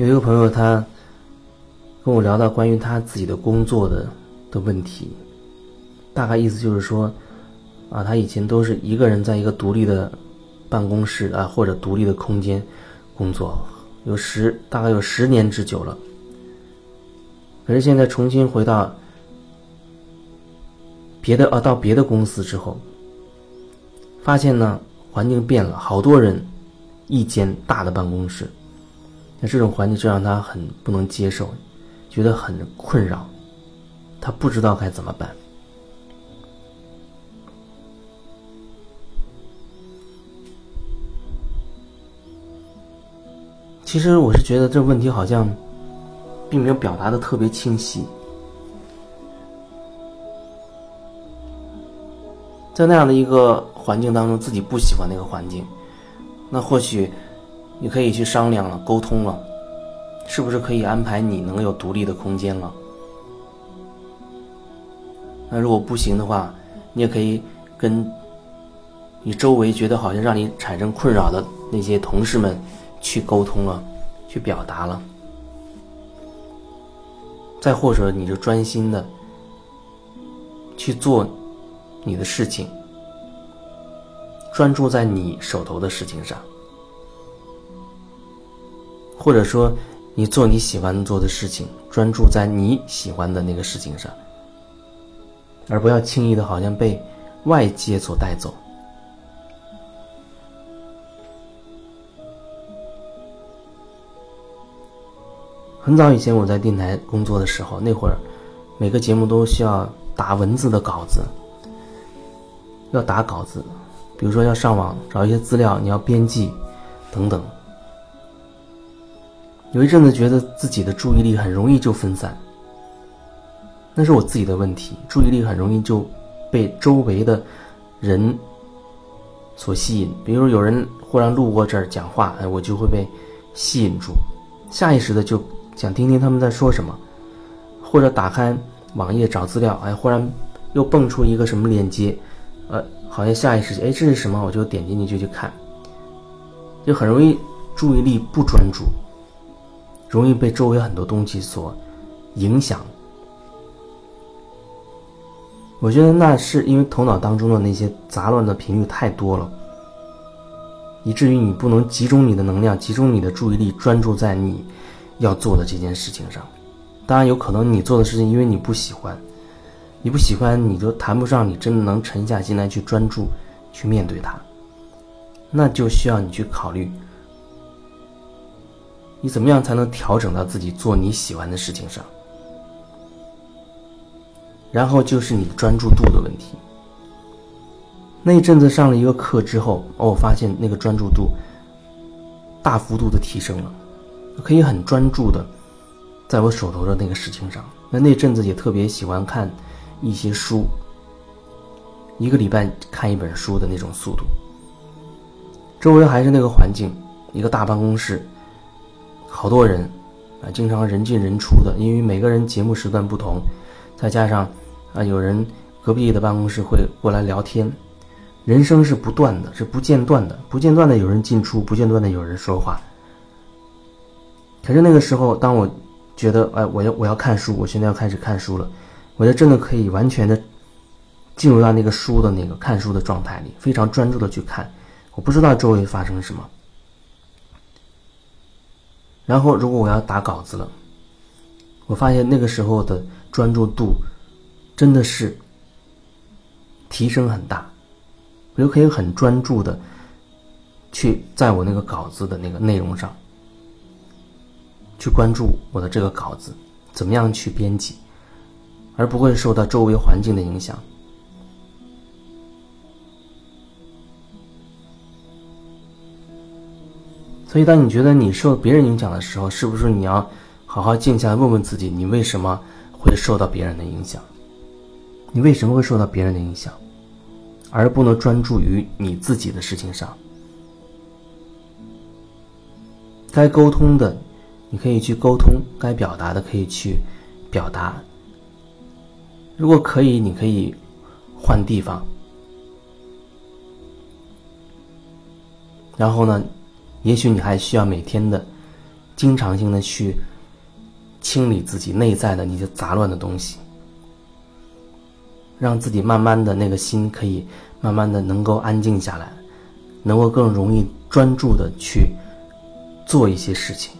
有一个朋友，他跟我聊到关于他自己的工作的的问题，大概意思就是说，啊，他以前都是一个人在一个独立的办公室啊或者独立的空间工作，有十大概有十年之久了。可是现在重新回到别的啊到别的公司之后，发现呢环境变了，好多人，一间大的办公室。那这种环境就让他很不能接受，觉得很困扰，他不知道该怎么办。其实我是觉得这问题好像并没有表达的特别清晰，在那样的一个环境当中，自己不喜欢那个环境，那或许。你可以去商量了，沟通了，是不是可以安排你能有独立的空间了？那如果不行的话，你也可以跟你周围觉得好像让你产生困扰的那些同事们去沟通了，去表达了。再或者，你就专心的去做你的事情，专注在你手头的事情上。或者说，你做你喜欢做的事情，专注在你喜欢的那个事情上，而不要轻易的，好像被外界所带走。很早以前我在电台工作的时候，那会儿每个节目都需要打文字的稿子，要打稿子，比如说要上网找一些资料，你要编辑，等等。有一阵子觉得自己的注意力很容易就分散，那是我自己的问题。注意力很容易就被周围的人所吸引，比如有人忽然路过这儿讲话，哎，我就会被吸引住，下意识的就想听听他们在说什么，或者打开网页找资料，哎，忽然又蹦出一个什么链接，呃，好像下意识，哎，这是什么？我就点进去就去看，就很容易注意力不专注。容易被周围很多东西所影响。我觉得那是因为头脑当中的那些杂乱的频率太多了，以至于你不能集中你的能量，集中你的注意力，专注在你要做的这件事情上。当然，有可能你做的事情因为你不喜欢，你不喜欢，你就谈不上你真的能沉下心来去专注去面对它。那就需要你去考虑。你怎么样才能调整到自己做你喜欢的事情上？然后就是你的专注度的问题。那一阵子上了一个课之后，哦，我发现那个专注度大幅度的提升了，可以很专注的在我手头的那个事情上。那那阵子也特别喜欢看一些书，一个礼拜看一本书的那种速度。周围还是那个环境，一个大办公室。好多人，啊，经常人进人出的，因为每个人节目时段不同，再加上啊，有人隔壁的办公室会过来聊天，人声是不断的，是不间断的，不间断的有人进出，不间断的有人说话。可是那个时候，当我觉得，哎，我要我要看书，我现在要开始看书了，我就真的可以完全的进入到那个书的那个看书的状态里，非常专注的去看，我不知道周围发生了什么。然后，如果我要打稿子了，我发现那个时候的专注度真的是提升很大，我就可以很专注的去在我那个稿子的那个内容上去关注我的这个稿子怎么样去编辑，而不会受到周围环境的影响。所以，当你觉得你受别人影响的时候，是不是你要好好静下来问问自己，你为什么会受到别人的影响？你为什么会受到别人的影响，而不能专注于你自己的事情上？该沟通的，你可以去沟通；该表达的，可以去表达。如果可以，你可以换地方，然后呢？也许你还需要每天的经常性的去清理自己内在的那些杂乱的东西，让自己慢慢的那个心可以慢慢的能够安静下来，能够更容易专注的去做一些事情。